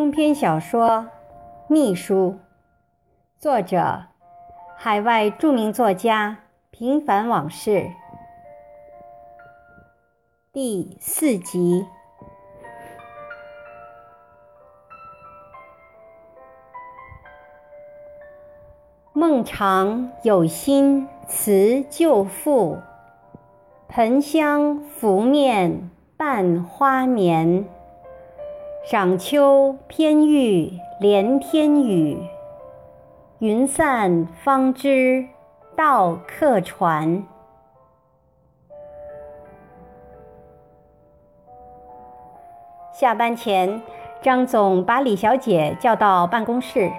中篇小说《秘书》，作者：海外著名作家平凡往事，第四集。孟尝有心辞旧赋，盆香拂面伴花眠。赏秋偏遇连天雨，云散方知道客船。下班前，张总把李小姐叫到办公室，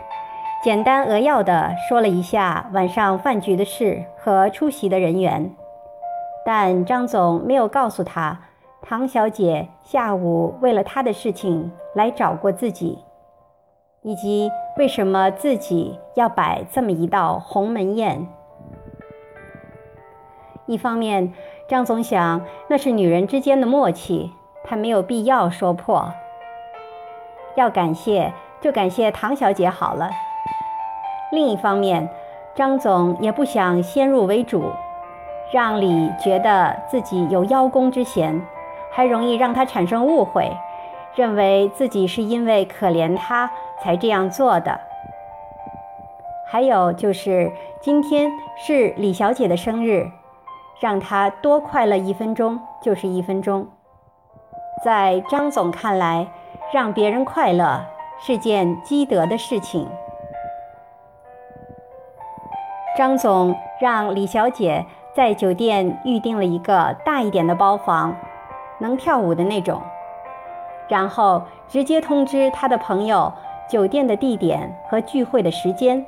简单扼要地说了一下晚上饭局的事和出席的人员，但张总没有告诉她。唐小姐下午为了他的事情来找过自己，以及为什么自己要摆这么一道鸿门宴。一方面，张总想那是女人之间的默契，他没有必要说破。要感谢就感谢唐小姐好了。另一方面，张总也不想先入为主，让李觉得自己有邀功之嫌。还容易让他产生误会，认为自己是因为可怜他才这样做的。还有就是今天是李小姐的生日，让她多快乐一分钟就是一分钟。在张总看来，让别人快乐是件积德的事情。张总让李小姐在酒店预订了一个大一点的包房。能跳舞的那种，然后直接通知他的朋友酒店的地点和聚会的时间。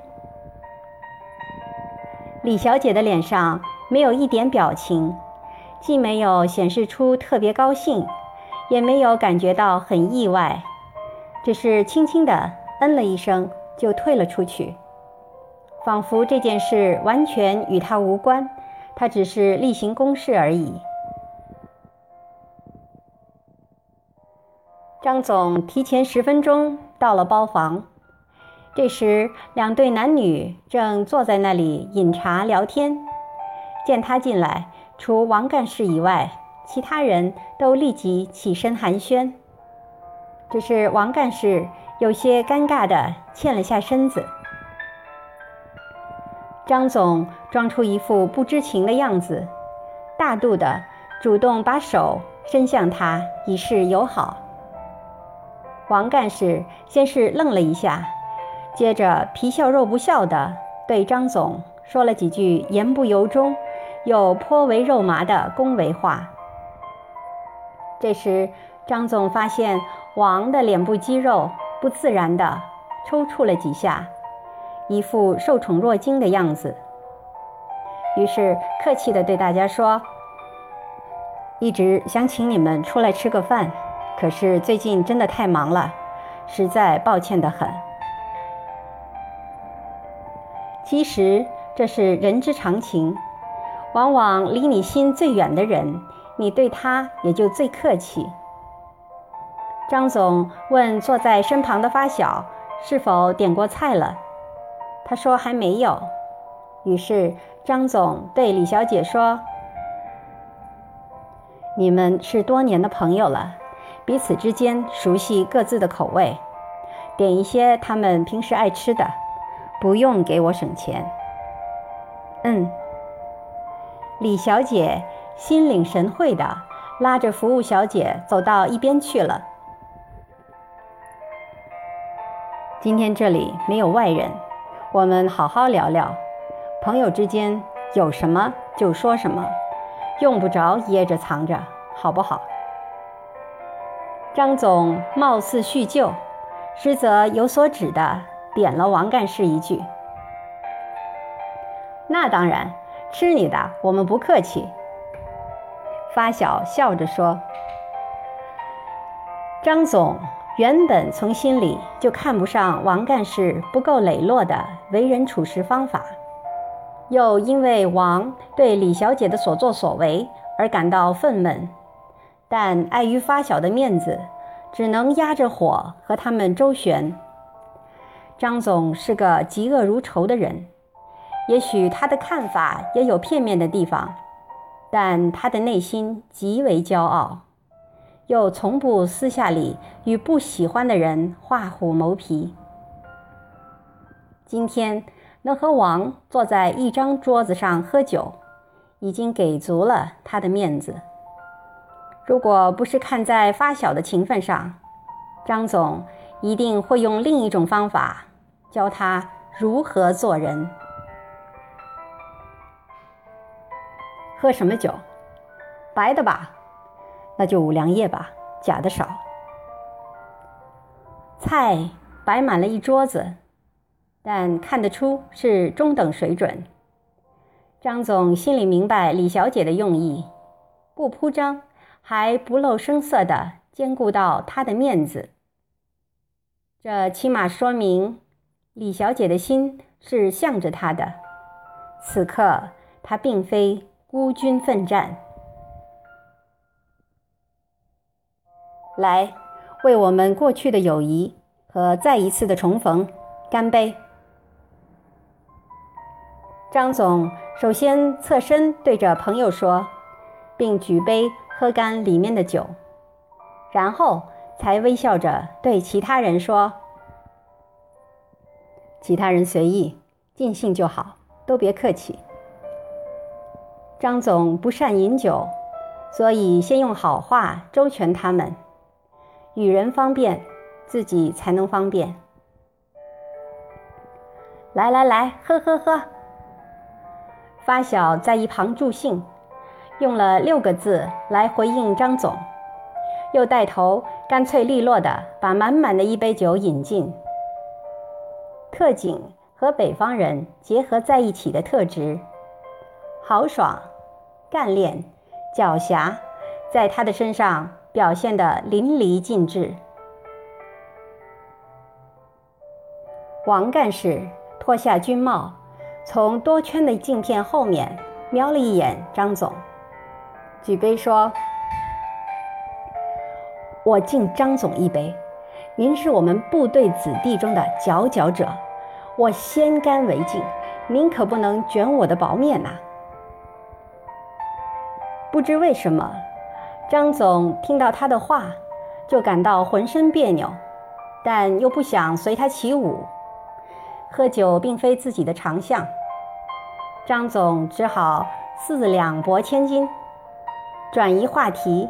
李小姐的脸上没有一点表情，既没有显示出特别高兴，也没有感觉到很意外，只是轻轻的嗯了一声就退了出去，仿佛这件事完全与他无关，他只是例行公事而已。张总提前十分钟到了包房，这时两对男女正坐在那里饮茶聊天。见他进来，除王干事以外，其他人都立即起身寒暄。只是王干事有些尴尬地欠了下身子。张总装出一副不知情的样子，大度地主动把手伸向他，以示友好。王干事先是愣了一下，接着皮笑肉不笑的对张总说了几句言不由衷又颇为肉麻的恭维话。这时，张总发现王的脸部肌肉不自然的抽搐了几下，一副受宠若惊的样子，于是客气地对大家说：“一直想请你们出来吃个饭。”可是最近真的太忙了，实在抱歉的很。其实这是人之常情，往往离你心最远的人，你对他也就最客气。张总问坐在身旁的发小是否点过菜了，他说还没有。于是张总对李小姐说：“你们是多年的朋友了。”彼此之间熟悉各自的口味，点一些他们平时爱吃的，不用给我省钱。嗯，李小姐心领神会的拉着服务小姐走到一边去了。今天这里没有外人，我们好好聊聊，朋友之间有什么就说什么，用不着掖着藏着，好不好？张总貌似叙旧，实则有所指的点了王干事一句：“那当然，吃你的，我们不客气。”发小笑着说：“张总原本从心里就看不上王干事不够磊落的为人处事方法，又因为王对李小姐的所作所为而感到愤懑。”但碍于发小的面子，只能压着火和他们周旋。张总是个嫉恶如仇的人，也许他的看法也有片面的地方，但他的内心极为骄傲，又从不私下里与不喜欢的人画虎谋皮。今天能和王坐在一张桌子上喝酒，已经给足了他的面子。如果不是看在发小的情分上，张总一定会用另一种方法教他如何做人。喝什么酒？白的吧？那就五粮液吧，假的少。菜摆满了一桌子，但看得出是中等水准。张总心里明白李小姐的用意，不铺张。还不露声色地兼顾到他的面子，这起码说明李小姐的心是向着他的。此刻他并非孤军奋战，来为我们过去的友谊和再一次的重逢干杯。张总首先侧身对着朋友说，并举杯。喝干里面的酒，然后才微笑着对其他人说：“其他人随意尽兴就好，都别客气。”张总不善饮酒，所以先用好话周全他们，与人方便，自己才能方便。来来来，喝喝喝！发小在一旁助兴。用了六个字来回应张总，又带头干脆利落地把满满的一杯酒饮尽。特警和北方人结合在一起的特质，豪爽、干练、狡黠，在他的身上表现得淋漓尽致。王干事脱下军帽，从多圈的镜片后面瞄了一眼张总。举杯说：“我敬张总一杯，您是我们部队子弟中的佼佼者，我先干为敬，您可不能卷我的薄面呐。”不知为什么，张总听到他的话，就感到浑身别扭，但又不想随他起舞。喝酒并非自己的长项，张总只好四两拨千斤。转移话题，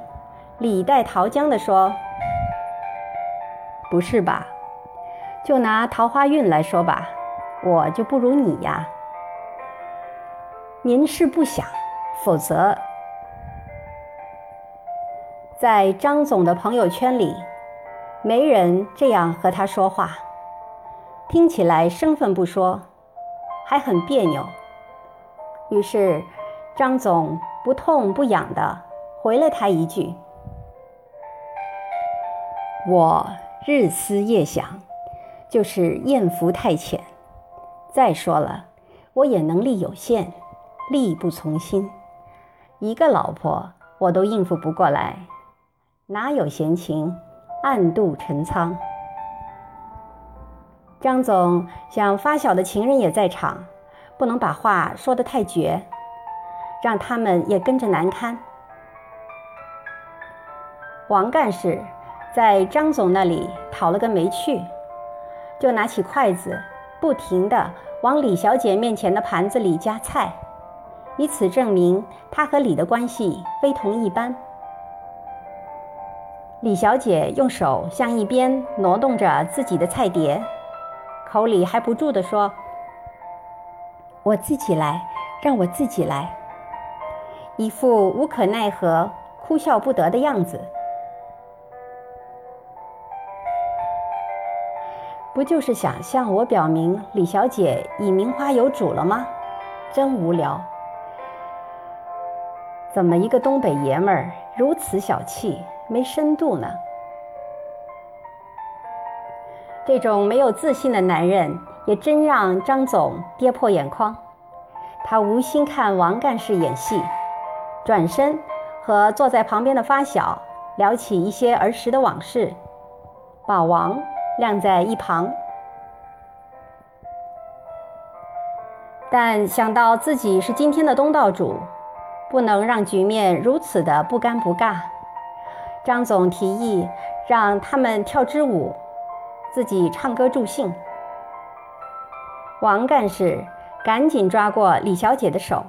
李代桃僵地说：“不是吧？就拿桃花运来说吧，我就不如你呀。您是不想，否则，在张总的朋友圈里，没人这样和他说话，听起来生分不说，还很别扭。于是，张总不痛不痒的。”回了他一句：“我日思夜想，就是艳福太浅。再说了，我也能力有限，力不从心，一个老婆我都应付不过来，哪有闲情暗度陈仓？”张总想发小的情人也在场，不能把话说得太绝，让他们也跟着难堪。王干事在张总那里讨了个没趣，就拿起筷子，不停地往李小姐面前的盘子里夹菜，以此证明他和李的关系非同一般。李小姐用手向一边挪动着自己的菜碟，口里还不住地说：“我自己来，让我自己来。”一副无可奈何、哭笑不得的样子。不就是想向我表明李小姐已名花有主了吗？真无聊！怎么一个东北爷们儿如此小气、没深度呢？这种没有自信的男人也真让张总跌破眼眶。他无心看王干事演戏，转身和坐在旁边的发小聊起一些儿时的往事。把王晾在一旁。但想到自己是今天的东道主，不能让局面如此的不尴不尬。张总提议让他们跳支舞，自己唱歌助兴。王干事赶紧抓过李小姐的手，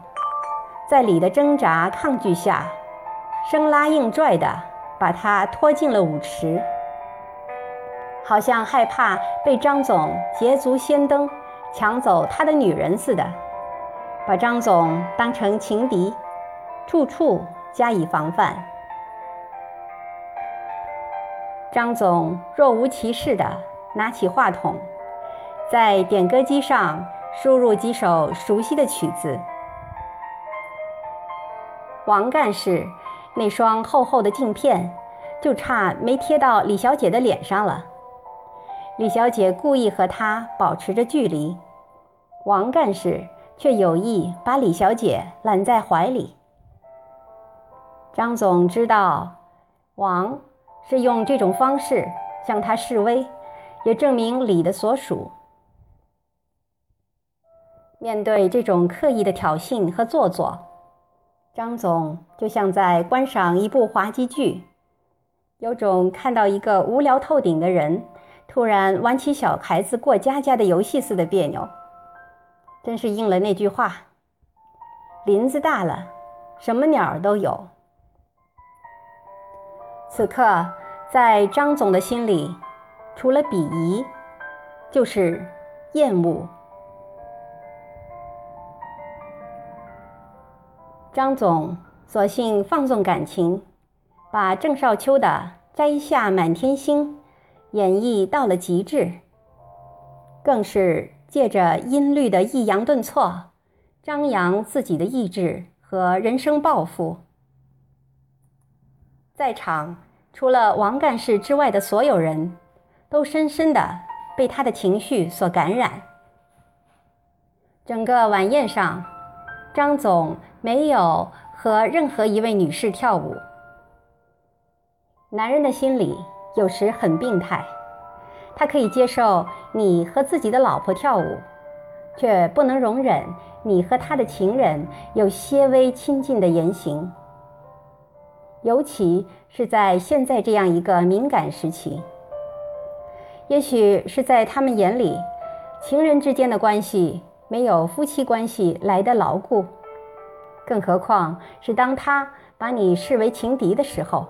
在李的挣扎抗拒下，生拉硬拽的把她拖进了舞池，好像害怕被张总捷足先登。抢走他的女人似的，把张总当成情敌，处处加以防范。张总若无其事地拿起话筒，在点歌机上输入几首熟悉的曲子。王干事那双厚厚的镜片，就差没贴到李小姐的脸上了。李小姐故意和他保持着距离。王干事却有意把李小姐揽在怀里。张总知道王是用这种方式向他示威，也证明李的所属。面对这种刻意的挑衅和做作，张总就像在观赏一部滑稽剧，有种看到一个无聊透顶的人突然玩起小孩子过家家的游戏似的别扭。真是应了那句话：“林子大了，什么鸟都有。”此刻，在张总的心里，除了鄙夷，就是厌恶。张总索性放纵感情，把郑少秋的《摘下满天星》演绎到了极致，更是。借着音律的抑扬顿挫，张扬自己的意志和人生抱负。在场除了王干事之外的所有人，都深深的被他的情绪所感染。整个晚宴上，张总没有和任何一位女士跳舞。男人的心里有时很病态。他可以接受你和自己的老婆跳舞，却不能容忍你和他的情人有些微亲近的言行。尤其是在现在这样一个敏感时期，也许是在他们眼里，情人之间的关系没有夫妻关系来得牢固，更何况是当他把你视为情敌的时候。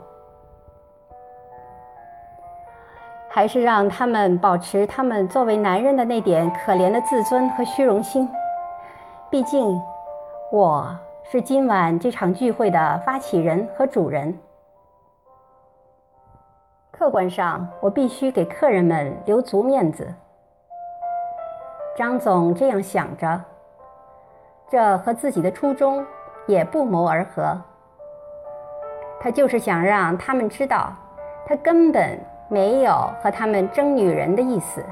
还是让他们保持他们作为男人的那点可怜的自尊和虚荣心。毕竟，我是今晚这场聚会的发起人和主人。客观上，我必须给客人们留足面子。张总这样想着，这和自己的初衷也不谋而合。他就是想让他们知道，他根本。没有和他们争女人的意思。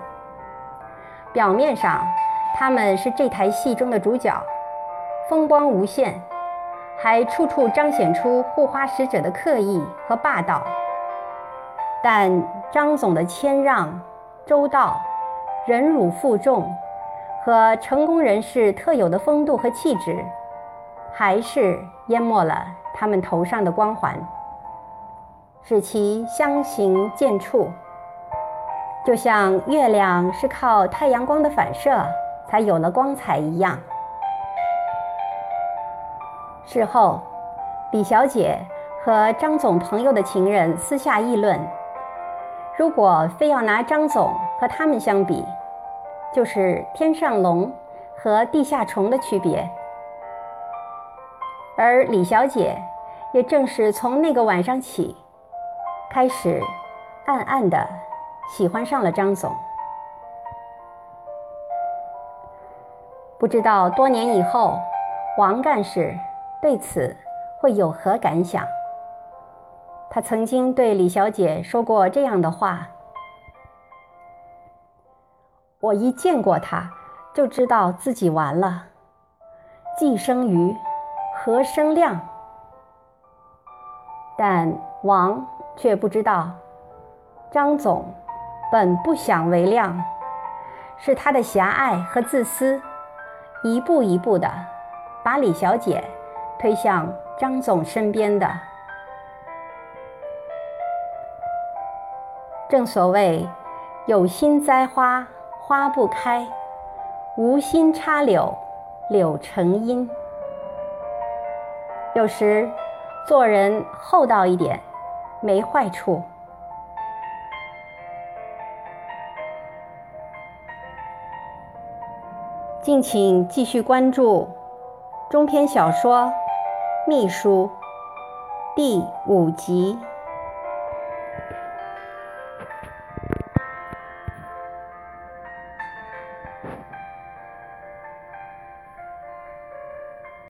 表面上，他们是这台戏中的主角，风光无限，还处处彰显出护花使者的刻意和霸道。但张总的谦让、周到、忍辱负重，和成功人士特有的风度和气质，还是淹没了他们头上的光环。使其相形见绌，就像月亮是靠太阳光的反射才有了光彩一样。事后，李小姐和张总朋友的情人私下议论：如果非要拿张总和他们相比，就是天上龙和地下虫的区别。而李小姐也正是从那个晚上起。开始暗暗的喜欢上了张总，不知道多年以后，王干事对此会有何感想？他曾经对李小姐说过这样的话：“我一见过他，就知道自己完了。既生瑜，何生亮？但王。”却不知道，张总本不想为亮，是他的狭隘和自私，一步一步的把李小姐推向张总身边的。正所谓，有心栽花花不开，无心插柳柳成荫。有时做人厚道一点，没坏处。敬请继续关注中篇小说《秘书》第五集。